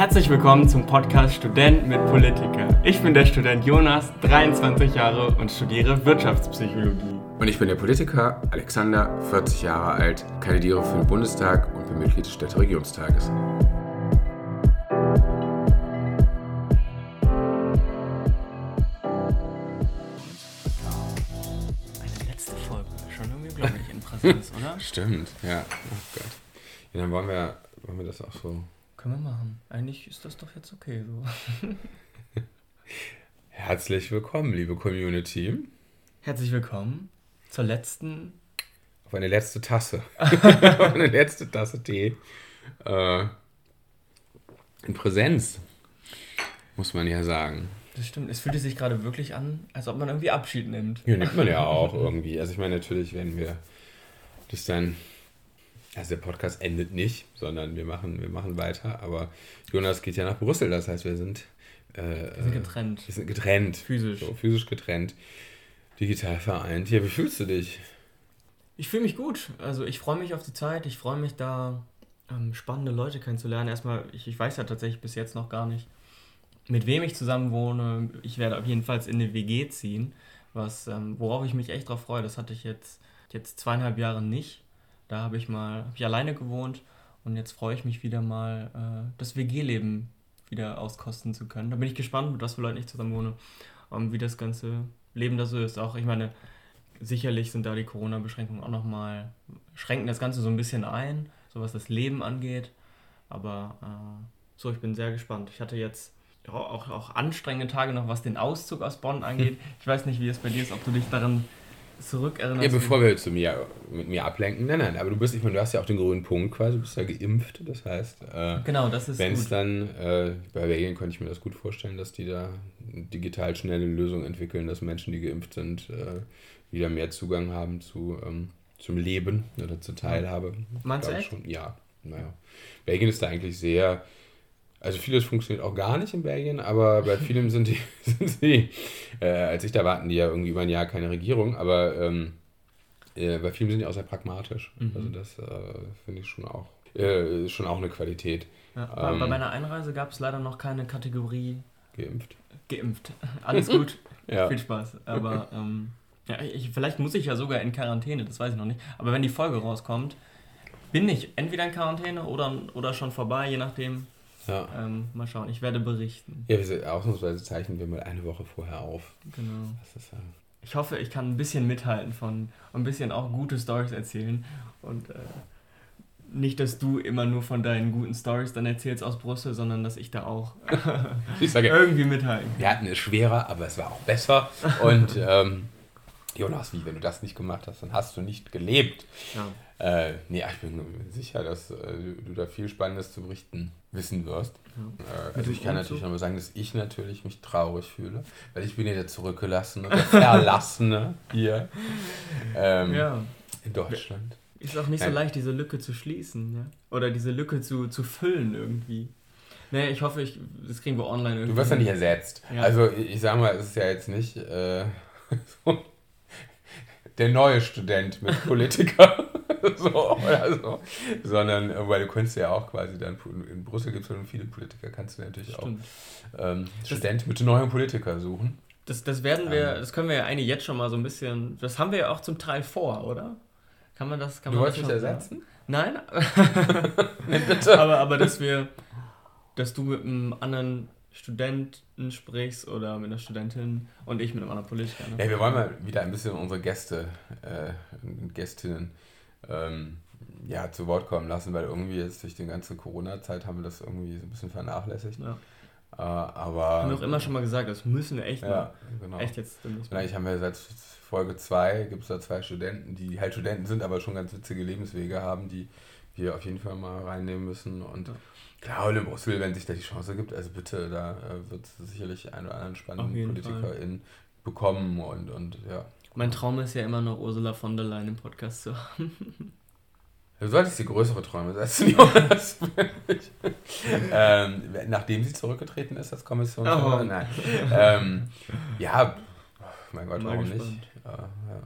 Herzlich willkommen zum Podcast Student mit Politiker. Ich bin der Student Jonas, 23 Jahre und studiere Wirtschaftspsychologie. Und ich bin der Politiker Alexander, 40 Jahre alt, kandidiere für den Bundestag und bin Mitglied des Städteregierungstages. Eine letzte Folge, schon irgendwie unglaublich in Präsenz, oder? Stimmt, ja. Oh Gott. Ja, dann wollen wir, wollen wir das auch so. Können wir machen. Eigentlich ist das doch jetzt okay so. Herzlich willkommen, liebe Community, Herzlich willkommen zur letzten. auf eine letzte Tasse. auf eine letzte Tasse Tee. Äh, in Präsenz, muss man ja sagen. Das stimmt, es fühlte sich gerade wirklich an, als ob man irgendwie Abschied nimmt. Ja, nimmt man ja auch irgendwie. Also ich meine, natürlich werden wir das dann. Also der Podcast endet nicht, sondern wir machen, wir machen weiter. Aber Jonas geht ja nach Brüssel, das heißt, wir sind, äh, Wir sind getrennt. wir sind getrennt. Physisch. So, physisch getrennt. Digital vereint. Ja, wie fühlst du dich? Ich fühle mich gut. Also ich freue mich auf die Zeit. Ich freue mich da, ähm, spannende Leute kennenzulernen. Erstmal, ich, ich weiß ja tatsächlich bis jetzt noch gar nicht, mit wem ich zusammen wohne. Ich werde auf jeden Fall in eine WG ziehen, was, ähm, worauf ich mich echt drauf freue. Das hatte ich jetzt, jetzt zweieinhalb Jahre nicht. Da habe ich mal, habe ich alleine gewohnt und jetzt freue ich mich wieder mal, äh, das WG-Leben wieder auskosten zu können. Da bin ich gespannt, mit was für Leuten ich zusammen wohne und wie das ganze Leben da so ist. Auch, ich meine, sicherlich sind da die Corona-Beschränkungen auch nochmal, schränken das Ganze so ein bisschen ein, so was das Leben angeht. Aber äh, so, ich bin sehr gespannt. Ich hatte jetzt auch, auch anstrengende Tage noch, was den Auszug aus Bonn angeht. Ich weiß nicht, wie es bei dir ist, ob du dich daran zurückerinnerst. Ja, bevor wir zu mir, mit mir ablenken. Nein, nein, aber du bist, ich meine, du hast ja auch den grünen Punkt quasi, du bist ja geimpft. Das heißt, äh, Genau, das ist wenn es dann, äh, bei Belgien könnte ich mir das gut vorstellen, dass die da digital schnelle Lösungen entwickeln, dass Menschen, die geimpft sind, äh, wieder mehr Zugang haben zu, ähm, zum Leben oder zur Teilhabe. Meinst du echt? Schon. Ja, naja. Belgien ist da eigentlich sehr, also vieles funktioniert auch gar nicht in Belgien, aber bei vielem sind die, sind sie, äh, als ich da warten die ja irgendwie über ein Jahr keine Regierung, aber ähm, äh, bei vielen sind die auch sehr pragmatisch. Mhm. Also das äh, finde ich schon auch, äh, ist schon auch eine Qualität. Ja, bei, bei ähm, meiner Einreise gab es leider noch keine Kategorie Geimpft. geimpft. Alles gut. Ja. Viel Spaß. Aber ähm, ja, ich, vielleicht muss ich ja sogar in Quarantäne, das weiß ich noch nicht. Aber wenn die Folge rauskommt, bin ich entweder in Quarantäne oder, oder schon vorbei, je nachdem. Ja. Ähm, mal schauen, ich werde berichten. Ja, wir ausnahmsweise zeichnen wir mal eine Woche vorher auf. Genau. Ist, äh, Ich hoffe, ich kann ein bisschen mithalten von ein bisschen auch gute Stories erzählen. Und äh, nicht, dass du immer nur von deinen guten Stories dann erzählst aus Brüssel, sondern dass ich da auch ich sage, irgendwie mithalten kann. wir hatten es schwerer, aber es war auch besser. Und ähm, Jonas, wie, wenn du das nicht gemacht hast, dann hast du nicht gelebt. Ja. Äh, nee, ich bin sicher, dass äh, du da viel Spannendes zu berichten wissen wirst. Äh, also ich kann natürlich mal sagen, dass ich natürlich mich traurig fühle, weil ich bin ja der Zurückgelassene, der Verlassene hier ähm, ja. in Deutschland. Ist auch nicht so Nein. leicht, diese Lücke zu schließen, ja? Oder diese Lücke zu, zu füllen irgendwie. Nee, ich hoffe, ich, das kriegen wir online irgendwie. Du wirst ja nicht ersetzt. Ja. Also ich, ich sag mal, es ist ja jetzt nicht äh, so der neue Student mit Politiker. so, so. Sondern, äh, weil du könntest ja auch quasi dann, in Brüssel gibt es schon viele Politiker, kannst du natürlich auch Stimmt. ähm, Student mit neuen Politiker suchen. Das, das werden wir, Ähm. das können wir ja eigentlich jetzt schon mal so ein bisschen, das haben wir ja auch zum Teil vor, oder? Kann man das, kann Du man wolltest das ersetzen? Nein, bitte. aber, aber dass wir, dass du mit einem anderen Studenten sprichst oder mit einer Studentin und ich mit einem anderen Politiker. Ne? Ja, wir wollen mal wieder ein bisschen unsere Gäste äh, und Gästinnen ähm, ja, zu Wort kommen lassen, weil irgendwie jetzt durch die ganze Corona-Zeit haben wir das irgendwie so ein bisschen vernachlässigt. Ja. Äh, aber Haben wir auch immer schon mal gesagt, das müssen wir echt Ja, mal. genau. Echt jetzt eigentlich haben wir seit Folge 2 gibt es da zwei Studenten, die halt Studenten sind, aber schon ganz witzige Lebenswege haben, die wir auf jeden Fall mal reinnehmen müssen. Und Ja. klar, in Brüssel, wenn sich da die Chance gibt, also bitte, da äh, wird es sicherlich einen oder anderen spannenden jeden PolitikerInnen bekommen und, und ja. Mein Traum ist ja immer noch Ursula von der Leyen im Podcast zu haben. Du solltest dir größere Träume setzen, Jonas. ähm, nachdem sie zurückgetreten ist als Kommission. Oh. Nein. Ähm, ja, mein Gott, warum nicht? Ja, ja.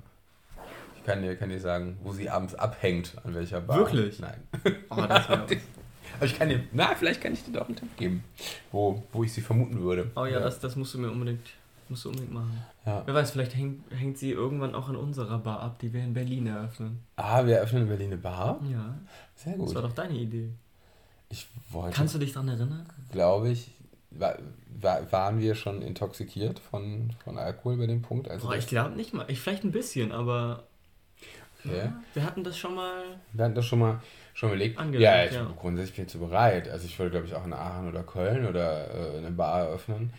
Ich kann dir, kann dir sagen, wo sie abends abhängt, an welcher Bar. Wirklich? Nein. Oh, das wäre Aber ich kann dir, na, vielleicht kann ich dir doch einen Tipp geben, wo, wo ich sie vermuten würde. Oh ja, ja. Das, das musst du mir unbedingt, musst du unbedingt machen. Ja. Wer weiß, vielleicht hängt, hängt sie irgendwann auch in unserer Bar ab, die wir in Berlin eröffnen. Ah, wir eröffnen in Berlin eine Bar? Ja. Sehr gut. Das war doch deine Idee. Ich wollte. Kannst du dich daran erinnern? Glaube ich. War, war, waren wir schon intoxikiert von, von Alkohol bei dem Punkt? Also Boah, ich glaube nicht mal. Ich vielleicht ein bisschen, aber. Ja, wir hatten das schon mal. Wir hatten das schon mal schon überlegt. ja, ich, ja. grundsätzlich bin ich zu bereit. Also ich würde, glaube ich, auch in Aachen oder Köln oder äh, eine Bar eröffnen.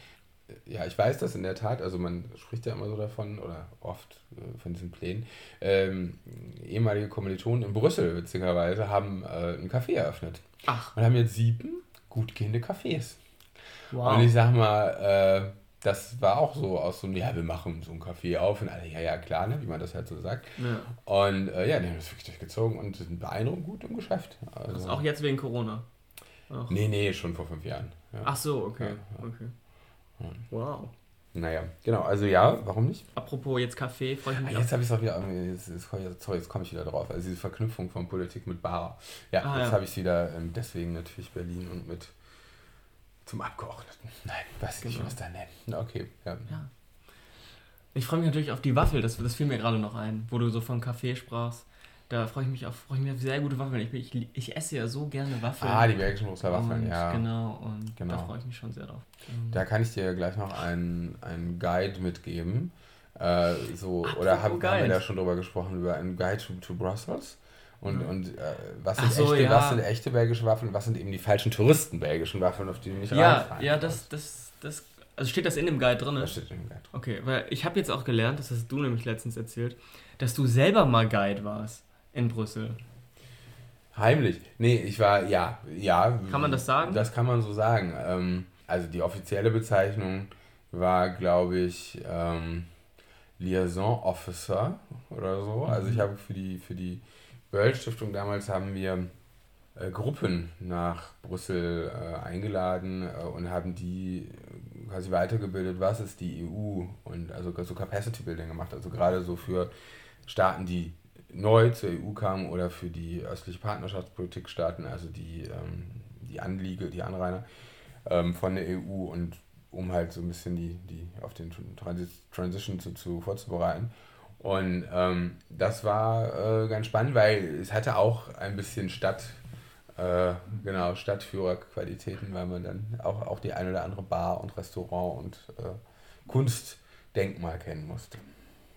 Ja, ich weiß das in der Tat. Also man spricht ja immer so davon oder oft äh, von diesen Plänen. Ähm, ehemalige Kommilitonen in Brüssel, witzigerweise, haben äh, ein Café eröffnet. Ach. Und haben jetzt sieben gut gehende Cafés. Wow. Und ich sag mal, äh, das war auch so aus so einem, ja, wir machen so ein Café auf und alle, ja, ja, klar, ne, wie man das halt so sagt. Ja. Und äh, ja, die haben das wirklich durchgezogen und sind beeindruckend gut im Geschäft. Also, also auch jetzt wegen Corona? Ach. Nee, nee, schon vor fünf Jahren. Ja. Ach so, okay. Ja, okay. Wow. Naja, genau, also ja, warum nicht? Apropos jetzt Kaffee, freue ich mich. Ah, jetzt habe ich es auch wieder, jetzt, jetzt, sorry, jetzt komme ich wieder drauf. Also diese Verknüpfung von Politik mit Bar. Ja, ah, jetzt habe ich es wieder, ähm, deswegen natürlich Berlin und mit zum Abgeordneten. Nein, weiß genau. nicht, was da nennen. Okay, ja. ja. Ich freue mich natürlich auf die Waffel, das, das fiel mir gerade noch ein, wo du so von Kaffee sprachst. Da freue ich mich auf, freue ich mich auf sehr gute Waffeln. Ich, ich, ich esse ja so gerne Waffeln. Ah, die belgischen Brüsseler Waffeln, ja. Genau, und genau. da freue ich mich schon sehr drauf. Da kann ich dir gleich noch einen, einen Guide mitgeben. Äh, so, Ach, oder haben, haben wir da schon drüber gesprochen, über einen Guide to, to Brussels? Und, und äh, was, sind so, echte, ja. was sind echte belgische Waffeln was sind eben die falschen Touristen-belgischen Waffeln, auf die du nicht ja, reinfallen Ja, das, das, das, also steht das in dem Guide drin? Das steht in dem Guide drin. Okay, weil ich habe jetzt auch gelernt, das hast du nämlich letztens erzählt, dass du selber mal Guide warst in Brüssel. Heimlich? Nee, ich war, ja, ja. Kann man das sagen? Das kann man so sagen. Ähm, also die offizielle Bezeichnung war, glaube ich, ähm, Liaison Officer oder so. Also ich mhm. habe für die, für die World Stiftung damals haben wir äh, Gruppen nach Brüssel äh, eingeladen äh, und haben die quasi weitergebildet, was ist die EU und also so Capacity Building gemacht, also gerade so für Staaten, die neu zur EU kamen oder für die östliche Partnerschaftspolitik Staaten, also die, ähm, die Anliege, die Anrainer ähm, von der EU und um halt so ein bisschen die, die auf den Transition zu, zu vorzubereiten. Und ähm, das war äh, ganz spannend, weil es hatte auch ein bisschen Stadt, äh, genau, Stadtführerqualitäten, weil man dann auch, auch die ein oder andere Bar und Restaurant und äh, Kunstdenkmal kennen musste.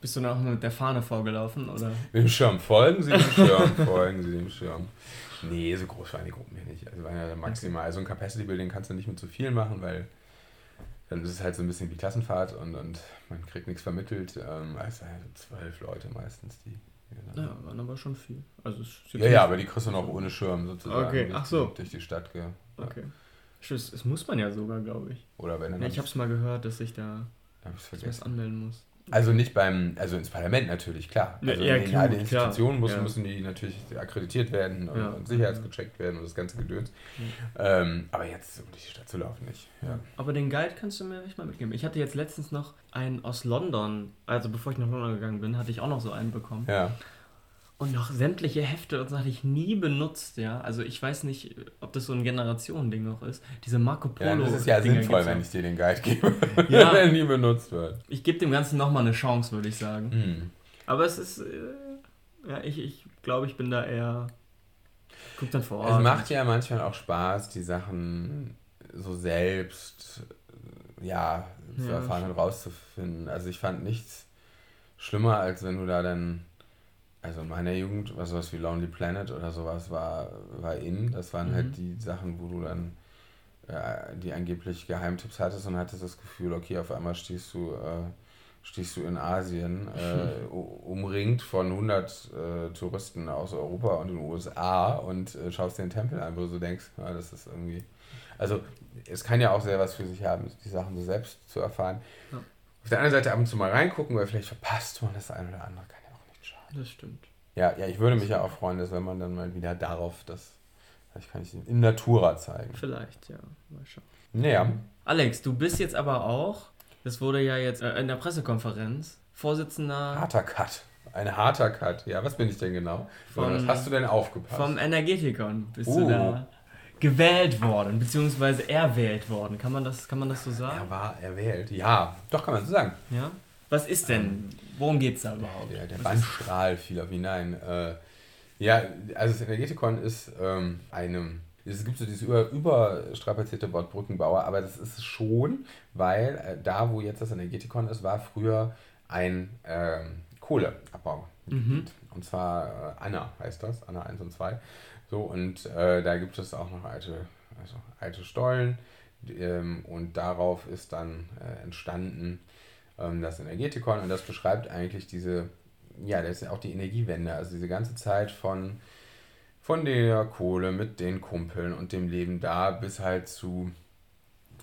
Bist du noch mit der Fahne vorgelaufen, oder? Mit dem Schirm. Folgen Sie dem Schirm, folgen Sie dem Schirm. Nee, so groß waren die Gruppen hier nicht. Also waren ja maximal. Also ein Capacity Building kannst du nicht mit zu viel machen, weil dann ist es halt so ein bisschen wie Klassenfahrt und, und man kriegt nichts vermittelt. Ähm, also zwölf Leute meistens, die. die ja, waren aber schon viel. Also ja, ja, aber die kriegst du noch ohne Schirm sozusagen. Okay, ach so. Durch die Stadt. Ja. Okay. Das, das muss man ja sogar, glaube ich. Oder wenn ja, ich habe es mal gehört, dass ich da was anmelden muss. Also nicht beim, also ins Parlament natürlich, klar. Also ja, in, alle Institutionen müssen, ja. müssen die natürlich akkreditiert werden und, ja. und sicherheitsgecheckt werden und das ganze Gedöns. Ähm, aber jetzt durch die Stadt zu laufen nicht. Aber den Guide kannst du mir echt mal mitgeben. Ich hatte jetzt letztens noch einen aus London, also bevor ich nach London gegangen bin, hatte ich auch noch so einen bekommen. Ja. Und noch sämtliche Hefte und so hatte ich nie benutzt, ja. Also ich weiß nicht, ob das so ein Generationending noch ist. Diese Marco Polo. Ja, das ist ja Dinger sinnvoll, wenn ich dir den Guide gebe, ja. der nie benutzt wird. Ich gebe dem Ganzen nochmal eine Chance, würde ich sagen. Mhm. Aber es ist, äh, ja, ich, ich glaube, ich bin da eher. Guck dann vor Ort. Es macht ja manchmal auch Spaß, die Sachen so selbst, ja, zu ja, erfahren und rauszufinden. Also ich fand nichts schlimmer, als wenn du da dann also in meiner Jugend, was sowas wie Lonely Planet oder sowas war, war in. Das waren halt mhm. halt die Sachen, wo du dann äh, die angeblich Geheimtipps hattest und hattest das Gefühl, okay, auf einmal stehst du, äh, stehst du in Asien, äh, umringt von 100 äh, Touristen aus Europa und den USA und äh, schaust dir den Tempel an, wo du so denkst, ja, das ist irgendwie. Also, es kann ja auch sehr was für sich haben, die Sachen so selbst zu erfahren. Ja. Auf der anderen Seite ab und zu mal reingucken, weil vielleicht verpasst man das eine oder andere. Kann das stimmt. Ja, ja, ich würde mich ja auch freuen, dass wenn man dann mal wieder darauf das, vielleicht kann ich es in Natura zeigen. Vielleicht, ja. Mal schauen. Naja. Alex, du bist jetzt aber auch, das wurde ja jetzt äh, in der Pressekonferenz, Vorsitzender. Harter Cut. Ein harter Cut. Ja, was bin ich denn genau? Vom, was hast du denn aufgepasst? Vom Energetikon bist uh, du da. gewählt worden, beziehungsweise erwählt worden. Kann man das, kann man das so sagen? Er war erwählt, ja. Doch, kann man so sagen. Ja. Was ist denn? Worum geht es da überhaupt? Der, der Bandstrahl fiel auf ihn hinein. Äh, ja, also das Energetikon ist ähm, einem es gibt so diese über, überstrapazierte Bordbrückenbauer, aber das ist schon, weil äh, da, wo jetzt das Energetikon ist, war früher ein ähm, Kohleabbau. Mhm. Und zwar äh, Anna heißt das, Anna 1 und 2. So, und äh, da gibt es auch noch alte, also alte Stollen. Ähm, und darauf ist dann äh, entstanden ähm, das Energetikon. Und das beschreibt eigentlich diese, ja, das ist ja auch die Energiewende. Also diese ganze Zeit von von der Kohle mit den Kumpeln und dem Leben da bis halt zu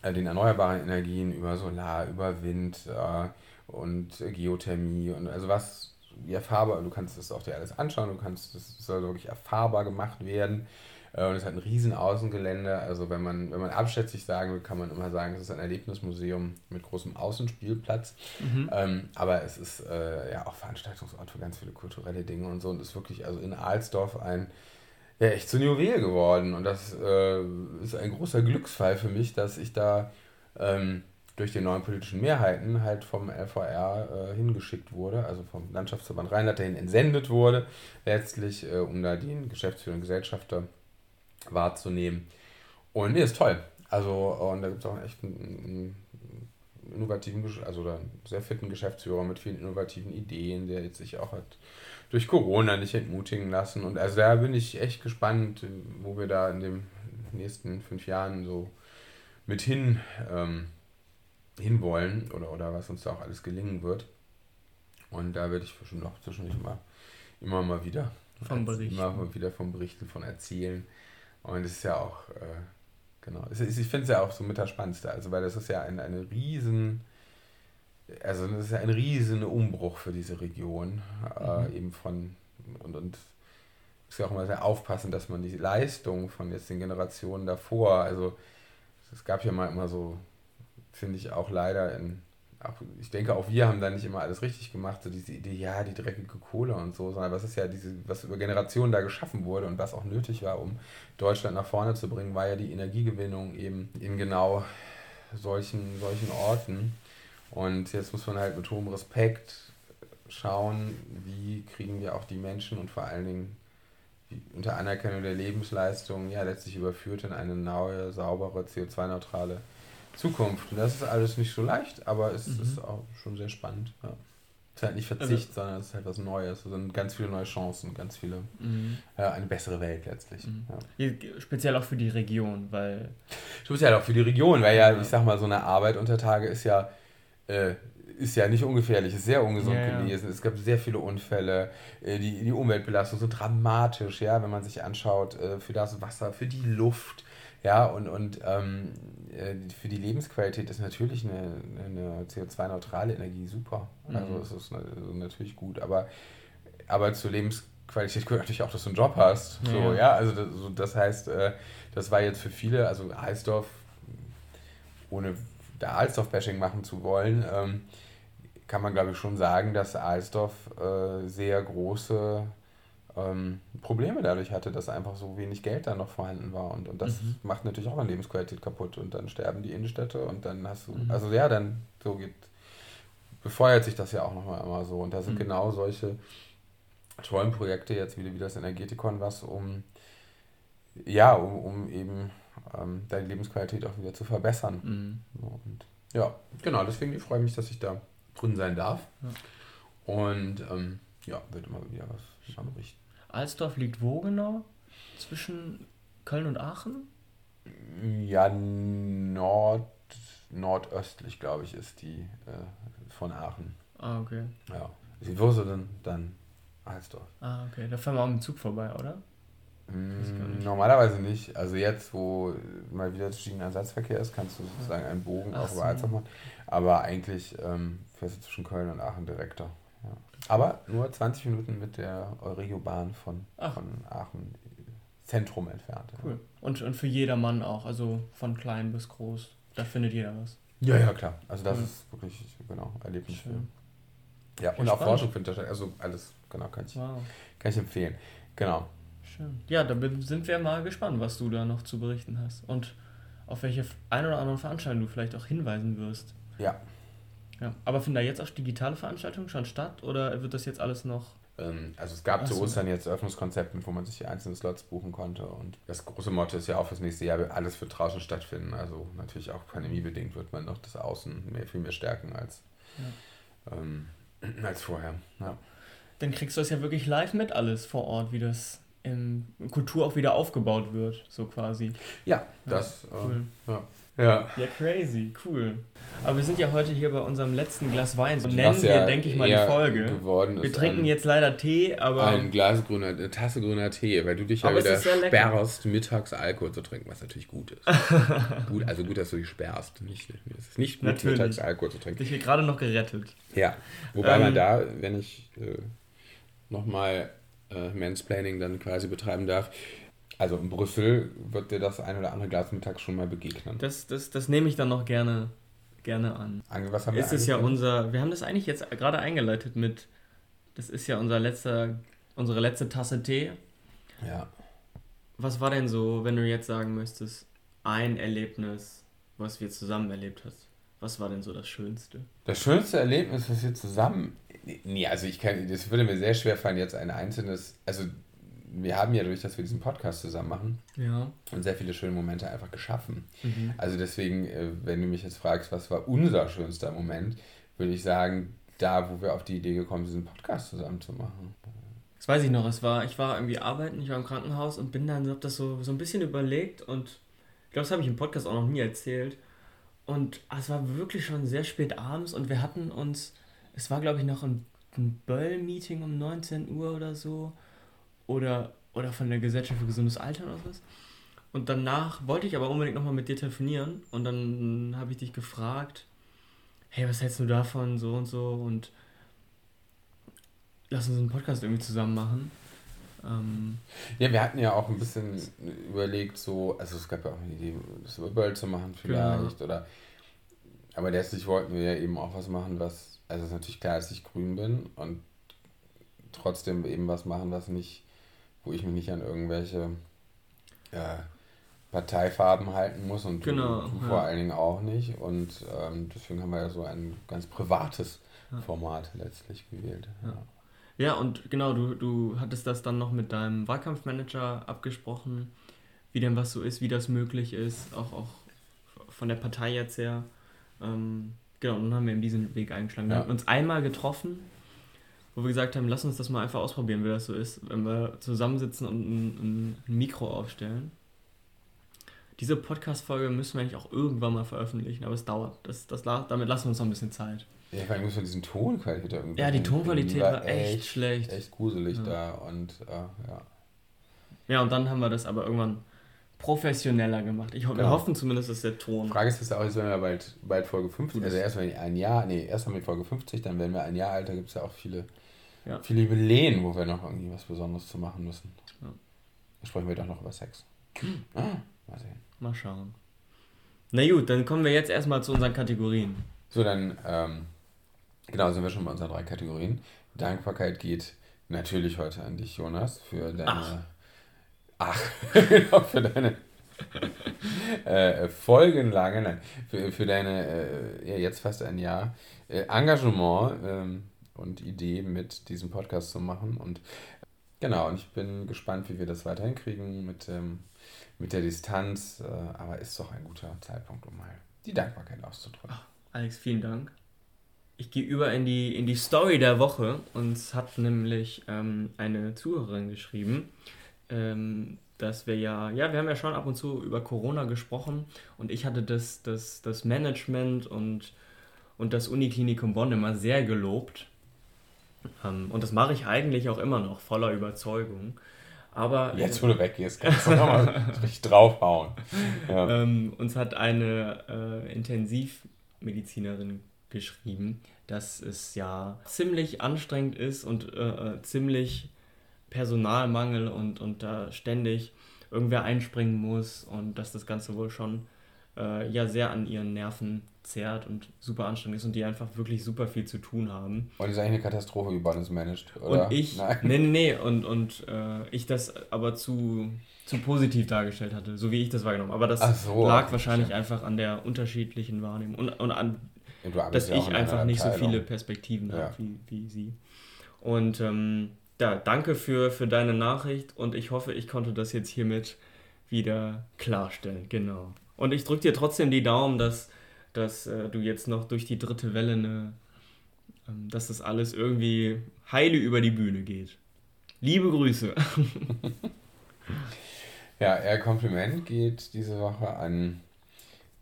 äh, den erneuerbaren Energien über Solar, über Wind äh, und Geothermie und also was erfahrbar, du kannst das auch dir alles anschauen, du kannst, das soll wirklich erfahrbar gemacht werden. Äh, und es hat ein riesen Außengelände. Also wenn man, wenn man abschätzig sagen will, kann man immer sagen, es ist ein Erlebnismuseum mit großem Außenspielplatz. Mhm. Ähm, aber es ist äh, ja auch Veranstaltungsort für ganz viele kulturelle Dinge und so. Und ist wirklich also in Alsdorf ein ja echt zu Juwel geworden. Und das äh, ist ein großer Glücksfall für mich, dass ich da ähm, durch die neuen politischen Mehrheiten halt vom LVR äh, hingeschickt wurde, also vom Landschaftsverband Rheinland dahin entsendet wurde, letztlich, äh, um da den Geschäftsführer und Gesellschafter wahrzunehmen. Und nee, ist toll. Also, und da gibt es auch echt einen, einen innovativen, also einen sehr fitten Geschäftsführer mit vielen innovativen Ideen, der jetzt sich auch hat durch Corona nicht entmutigen lassen. Und also da bin ich echt gespannt, wo wir da in den nächsten fünf Jahren so mit hin ähm, hinwollen oder, oder was uns da auch alles gelingen wird. Und da werde ich bestimmt noch zwischendurch immer, immer mal wieder vom Berichten. immer mal wieder vom Berichten von erzählen. Und es ist ja auch, äh, genau, ich finde es ja auch so mit das Spannendste, also weil das ist ja ein, eine riesen also das ist ja ein riesen Umbruch für diese Region, äh, mhm. eben von und, und ist ja auch immer sehr aufpassen, dass man die Leistung von jetzt den Generationen davor, also es gab ja mal immer so, finde ich auch leider in, ich denke auch wir haben da nicht immer alles richtig gemacht, so diese Idee, ja, die dreckige Kohle und so, sondern was ist ja diese, was über Generationen da geschaffen wurde und was auch nötig war, um Deutschland nach vorne zu bringen, war ja die Energiegewinnung eben in genau solchen, solchen Orten. Und jetzt muss man halt mit hohem Respekt schauen, wie kriegen wir auch die Menschen und vor allen Dingen unter Anerkennung der Lebensleistung ja letztlich überführt in eine neue, saubere, CO2-neutrale Zukunft. Und das ist alles nicht so leicht, aber es mhm. ist auch schon sehr spannend. Ja. Es ist halt nicht Verzicht, also, sondern es ist halt was Neues. Es sind ganz viele neue Chancen, ganz viele, mhm. ja, eine bessere Welt letztlich. Mhm. Ja. Speziell auch für die Region, weil. Speziell auch für die Region, weil ja, ich sag mal, so eine Arbeit unter Tage ist ja äh, ist ja nicht ungefährlich, ist sehr ungesund ja, gewesen. Es gab sehr viele Unfälle. Äh, die, die Umweltbelastungen sind dramatisch, ja, wenn man sich anschaut, äh, für das Wasser, für die Luft. Ja, und, und ähm, äh, für die Lebensqualität ist natürlich eine, eine CO2-neutrale Energie super. Mhm. Also es ist also natürlich gut, aber, aber zur Lebensqualität gehört natürlich auch, dass du einen Job hast. Ja. So, ja, also das, das heißt, das war jetzt für viele, also Eisdorf, ohne da Alsdorf-Bashing machen zu wollen, ähm, kann man glaube ich schon sagen, dass Alsdorf äh, sehr große ähm, Probleme dadurch hatte, dass einfach so wenig Geld da noch vorhanden war. Und, und das mhm. macht natürlich auch eine Lebensqualität kaputt. Und dann sterben die Innenstädte und dann hast du, mhm. also ja, dann so geht, befeuert sich das ja auch nochmal immer so. Und da sind mhm. genau solche tollen Projekte jetzt wieder wie das Energetikon, was um, ja, um, um eben ähm, deine Lebensqualität auch wieder zu verbessern. Mhm. Und ja, genau, deswegen freue ich mich, dass ich da drin sein darf. Ja. Und ähm, ja, wird immer wieder was berichten. Alsdorf liegt wo genau? Zwischen Köln und Aachen? Ja, Nord, nordöstlich, glaube ich, ist die äh, von Aachen. Ah, okay. Ja. Wo ist denn dann Alsdorf? Ah, okay. Da fahren wir auch mit dem Zug vorbei, oder? Mm, normalerweise nicht. Also jetzt, wo mal wieder Schienenersatzverkehr ist, kannst du sozusagen einen Bogen Ach auch über Alzach machen. Aber eigentlich ähm, fährst du zwischen Köln und Aachen direkter. Aber nur 20 Minuten mit der Euregiobahn von, von Aachen Zentrum entfernt. Cool. Ja. Und, und für jedermann auch, also von klein bis groß. Da findet jeder was. Ja, ja, klar. Also das cool. ist wirklich, genau, Erlebnis. Schön. Ja, und auch Forschung findet statt. Also alles, genau, kann ich, wow. kann ich empfehlen. Genau. Schön. Ja, da sind wir mal gespannt, was du da noch zu berichten hast. Und auf welche ein oder anderen Veranstaltungen du vielleicht auch hinweisen wirst. Ja. Ja. Aber finden da jetzt auch digitale Veranstaltungen schon statt oder wird das jetzt alles noch ähm, also es gab Ach zu Ostern jetzt Öffnungskonzepte, wo man sich die einzelnen Slots buchen konnte. Und das große Motto ist ja auch fürs nächste Jahr, alles wird draußen stattfinden. Also natürlich auch pandemiebedingt wird man noch das Außen mehr, viel mehr stärken als, ja. ähm, als vorher. Ja. Dann kriegst du das ja wirklich live mit alles vor Ort, wie das in Kultur auch wieder aufgebaut wird, so quasi. Ja, das. Ja, cool. Äh, ja. Ja. Ja, crazy, cool. Aber wir sind ja heute hier bei unserem letzten Glas Wein. So nennen wir, ja denke ich mal, die Folge. wir trinken ein, jetzt leider Tee, aber. Ein Glas grüner, eine Tasse grüner Tee, weil du dich ja wieder sperrst, mittags Alkohol zu trinken, was natürlich gut ist. gut, also gut, dass du dich sperrst. Nicht, es ist nicht gut, natürlich. mittags Alkohol zu trinken. Dich hier gerade noch gerettet. Ja, wobei ähm, man da, wenn ich äh, nochmal äh, Mansplaining dann quasi betreiben darf, also in Brüssel wird dir das ein oder andere Glas mittags schon mal begegnen. Das, das, das nehme ich dann noch gerne, gerne an. Ange, was haben wir Ist es ja unser, wir haben das eigentlich jetzt gerade eingeleitet mit, das ist ja unser letzter, unsere letzte Tasse Tee. Ja. Was war denn so, wenn du jetzt sagen müsstest, ein Erlebnis, was wir zusammen erlebt hast? Was war denn so das Schönste? Das schönste Erlebnis, was wir zusammen. Nee, also ich kann, das würde mir sehr schwer fallen, jetzt ein einzelnes. Also wir haben ja durch, dass wir diesen Podcast zusammen machen ja. und sehr viele schöne Momente einfach geschaffen. Mhm. Also deswegen, äh, wenn du mich jetzt fragst, was war unser schönster Moment, würde ich sagen, da, wo wir auf die Idee gekommen sind, diesen Podcast zusammen zu machen. Das weiß ich noch, es war, ich war irgendwie arbeiten, ich war im Krankenhaus und bin dann, hab das so, so ein bisschen überlegt und ich glaube, das habe ich im Podcast auch noch nie erzählt. Und es war wirklich schon sehr spät abends und wir hatten uns, es war glaube ich noch ein, ein Böll-Meeting um 19 Uhr oder so oder, oder von der Gesellschaft für gesundes Alter oder was. Und danach wollte ich aber unbedingt nochmal mit dir telefonieren und dann habe ich dich gefragt, hey, was hältst du davon, so und so und lass uns einen Podcast irgendwie zusammen machen. Ähm, ja, wir hatten ja auch ein bisschen überlegt, so, also es gab ja auch eine Idee, das über Böll zu machen vielleicht, genau. oder aber letztlich wollten wir ja eben auch was machen, was, also es ist natürlich klar, dass ich grün bin und trotzdem eben was machen, was nicht wo ich mich nicht an irgendwelche äh, Parteifarben halten muss und genau, du, du ja. vor allen Dingen auch nicht. Und ähm, deswegen haben wir ja so ein ganz privates ja. Format letztlich gewählt. Ja. ja, und genau, du, du hattest das dann noch mit deinem Wahlkampfmanager abgesprochen, wie denn was so ist, wie das möglich ist, auch, auch von der Partei jetzt her. Ähm, genau, und dann haben wir eben diesen Weg eingeschlagen. Wir haben uns einmal getroffen wo wir gesagt haben, lass uns das mal einfach ausprobieren, wie das so ist, wenn wir zusammensitzen und ein, ein Mikro aufstellen. Diese Podcast-Folge müssen wir eigentlich auch irgendwann mal veröffentlichen, aber es dauert. Das, das, damit lassen wir uns noch ein bisschen Zeit. Ja, vor allem muss man diesen Tonqualität irgendwie. Ja, die Tonqualität war, war echt, echt, schlecht. Echt gruselig ja. da und äh, ja. Ja, und dann haben wir das aber irgendwann professioneller gemacht. Ich, genau. Wir hoffen zumindest, dass der Ton. Frage ist, ist auch, jetzt werden wir bald, bald Folge 50, also erst wenn ein Jahr, nee, erst haben wir Folge 50, dann werden wir ein Jahr alt, da gibt es ja auch viele ja. Viele Jubiläen, wo wir noch irgendwie was Besonderes zu machen müssen. Ja. Da sprechen wir doch noch über Sex. Hm. Ah, mal sehen. Mal schauen. Na gut, dann kommen wir jetzt erstmal zu unseren Kategorien. So, dann, ähm, genau, sind wir schon bei unseren drei Kategorien. Dankbarkeit geht natürlich heute an dich, Jonas, für deine. Ach, Ach genau, für deine. äh, folgenlange, nein, für, für deine, äh, ja, jetzt fast ein Jahr, äh, Engagement ähm, und Idee mit diesem Podcast zu machen. Und genau, und ich bin gespannt, wie wir das weiterhin kriegen mit, ähm, mit der Distanz. Äh, aber ist doch ein guter Zeitpunkt, um mal die Dankbarkeit auszudrücken. Alex, vielen Dank. Ich gehe über in die, in die Story der Woche. Uns hat nämlich ähm, eine Zuhörerin geschrieben, ähm, dass wir ja, ja, wir haben ja schon ab und zu über Corona gesprochen und ich hatte das, das, das Management und, und das Uniklinikum Bonn immer sehr gelobt und das mache ich eigentlich auch immer noch, voller Überzeugung. Aber jetzt, wo du weggehst, kannst du nochmal richtig draufhauen. Ja. Ähm, uns hat eine äh, Intensivmedizinerin geschrieben, dass es ja ziemlich anstrengend ist und äh, äh, ziemlich Personalmangel und, und da ständig irgendwer einspringen muss und dass das Ganze wohl schon äh, ja sehr an ihren Nerven zerrt und super anstrengend ist und die einfach wirklich super viel zu tun haben. Und ist eigentlich eine Katastrophe, wie Bonn es managt, oder? Und ich, Nein. nee, nee, nee, und, und äh, ich das aber zu, zu positiv dargestellt hatte, so wie ich das wahrgenommen habe. Aber das so, lag wahrscheinlich ja. einfach an der unterschiedlichen Wahrnehmung und, und an, dass ja ich einfach nicht so viele Perspektiven ja. habe wie, wie sie. Und ähm, ja, danke für, für deine Nachricht und ich hoffe, ich konnte das jetzt hiermit wieder klarstellen. Genau. Und ich drücke dir trotzdem die Daumen, dass dass äh, du jetzt noch durch die dritte Welle eine, ähm, dass das alles irgendwie heile über die Bühne geht. Liebe Grüße. ja, ihr Kompliment geht diese Woche an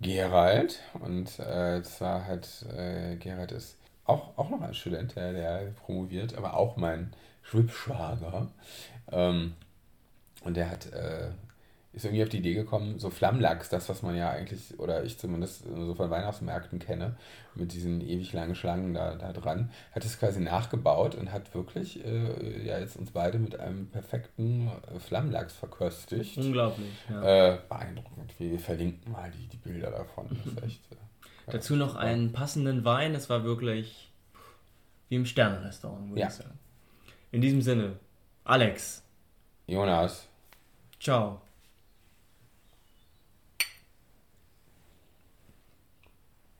Gerald. Und äh, zwar hat äh, Gerald ist auch, auch noch ein Student, der, der promoviert, aber auch mein Schwibschwager. Ähm, und der hat äh, ist irgendwie auf die Idee gekommen, so Flammlachs, das, was man ja eigentlich, oder ich zumindest so von Weihnachtsmärkten kenne, mit diesen ewig langen Schlangen da, da dran, hat es quasi nachgebaut und hat wirklich äh, ja jetzt uns beide mit einem perfekten äh, Flammlachs verköstigt. Unglaublich, ja. Äh, beeindruckend. Wir verlinken mal die, die Bilder davon. Das ist echt, äh, Dazu noch super. einen passenden Wein, das war wirklich wie im Sternenrestaurant, würde ja. ich sagen. In diesem Sinne, Alex. Jonas. Ciao.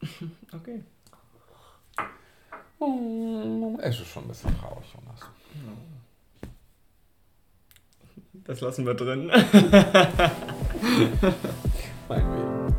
Okay. Oh, es ist schon ein bisschen traurig, Jonas. Das lassen wir drin. Meinetwegen.